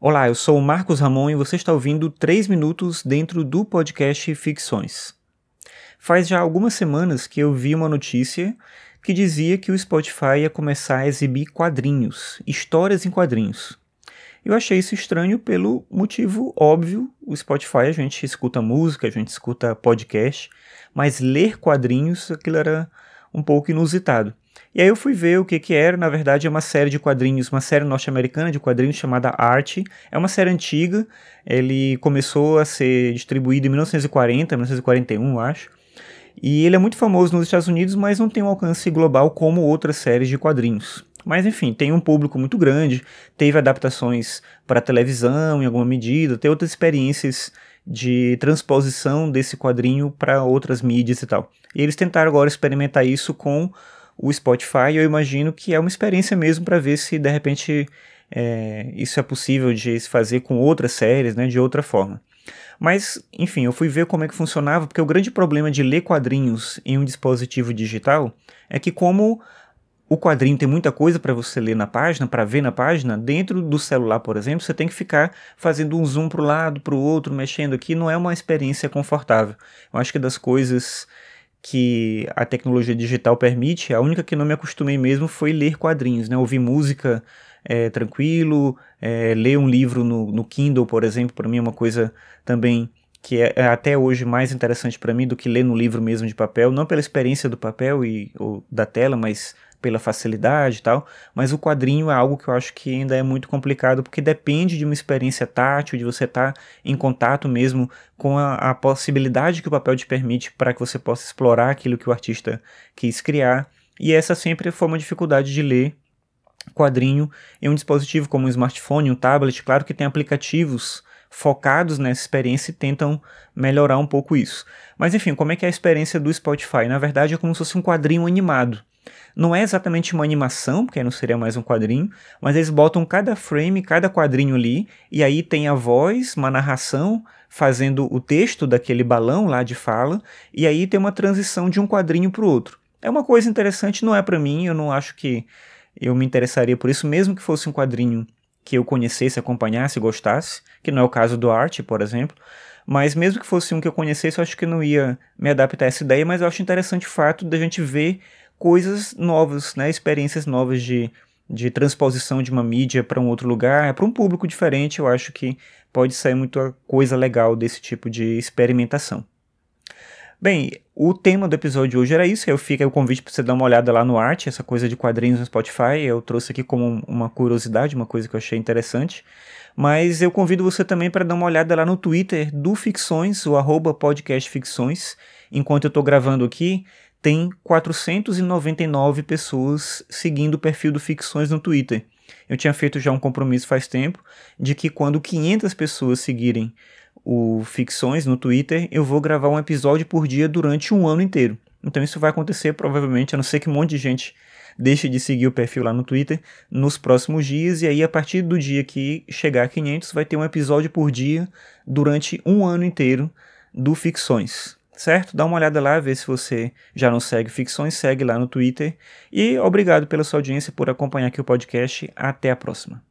Olá, eu sou o Marcos Ramon e você está ouvindo 3 minutos dentro do podcast Ficções. Faz já algumas semanas que eu vi uma notícia que dizia que o Spotify ia começar a exibir quadrinhos, histórias em quadrinhos. Eu achei isso estranho pelo motivo óbvio. O Spotify a gente escuta música, a gente escuta podcast, mas ler quadrinhos aquilo era um pouco inusitado. E aí eu fui ver o que que era, na verdade é uma série de quadrinhos, uma série norte-americana de quadrinhos chamada Arte. É uma série antiga, ele começou a ser distribuído em 1940, 1941, acho. E ele é muito famoso nos Estados Unidos, mas não tem um alcance global como outras séries de quadrinhos. Mas enfim, tem um público muito grande, teve adaptações para televisão em alguma medida, tem outras experiências de transposição desse quadrinho para outras mídias e tal. E eles tentaram agora experimentar isso com o Spotify, eu imagino que é uma experiência mesmo para ver se de repente é, isso é possível de se fazer com outras séries, né, de outra forma. Mas, enfim, eu fui ver como é que funcionava, porque o grande problema de ler quadrinhos em um dispositivo digital é que como o quadrinho tem muita coisa para você ler na página, para ver na página, dentro do celular, por exemplo, você tem que ficar fazendo um zoom para o lado, para o outro, mexendo aqui, não é uma experiência confortável. Eu acho que das coisas que a tecnologia digital permite, a única que não me acostumei mesmo foi ler quadrinhos, né? Ouvir música é, tranquilo, é, ler um livro no, no Kindle, por exemplo, para mim é uma coisa também que é, é até hoje mais interessante para mim do que ler no livro mesmo de papel, não pela experiência do papel e da tela, mas pela facilidade e tal, mas o quadrinho é algo que eu acho que ainda é muito complicado porque depende de uma experiência tátil, de você estar tá em contato mesmo com a, a possibilidade que o papel te permite para que você possa explorar aquilo que o artista quis criar. E essa sempre foi uma dificuldade de ler quadrinho em um dispositivo como um smartphone, um tablet. Claro que tem aplicativos focados nessa experiência e tentam melhorar um pouco isso. Mas enfim, como é que é a experiência do Spotify? Na verdade é como se fosse um quadrinho animado. Não é exatamente uma animação, porque não seria mais um quadrinho, mas eles botam cada frame, cada quadrinho ali, e aí tem a voz, uma narração fazendo o texto daquele balão lá de fala, e aí tem uma transição de um quadrinho para o outro. É uma coisa interessante, não é para mim, eu não acho que eu me interessaria por isso, mesmo que fosse um quadrinho que eu conhecesse, acompanhasse, gostasse, que não é o caso do Art, por exemplo. Mas mesmo que fosse um que eu conhecesse, eu acho que não ia me adaptar a essa ideia, mas eu acho interessante o fato da gente ver coisas novas, né, experiências novas de, de transposição de uma mídia para um outro lugar, para um público diferente, eu acho que pode sair muita coisa legal desse tipo de experimentação. Bem, o tema do episódio de hoje era isso. Eu fico o convite para você dar uma olhada lá no arte, essa coisa de quadrinhos no Spotify. Eu trouxe aqui como uma curiosidade, uma coisa que eu achei interessante. Mas eu convido você também para dar uma olhada lá no Twitter do Ficções, o arroba podcast Ficções. Enquanto eu estou gravando aqui, tem 499 pessoas seguindo o perfil do Ficções no Twitter. Eu tinha feito já um compromisso faz tempo de que quando 500 pessoas seguirem o Ficções no Twitter, eu vou gravar um episódio por dia durante um ano inteiro. Então isso vai acontecer provavelmente, a não ser que um monte de gente deixe de seguir o perfil lá no Twitter nos próximos dias, e aí a partir do dia que chegar a 500 vai ter um episódio por dia durante um ano inteiro do Ficções certo? Dá uma olhada lá, vê se você já não segue Ficções, segue lá no Twitter. E obrigado pela sua audiência, por acompanhar aqui o podcast. Até a próxima.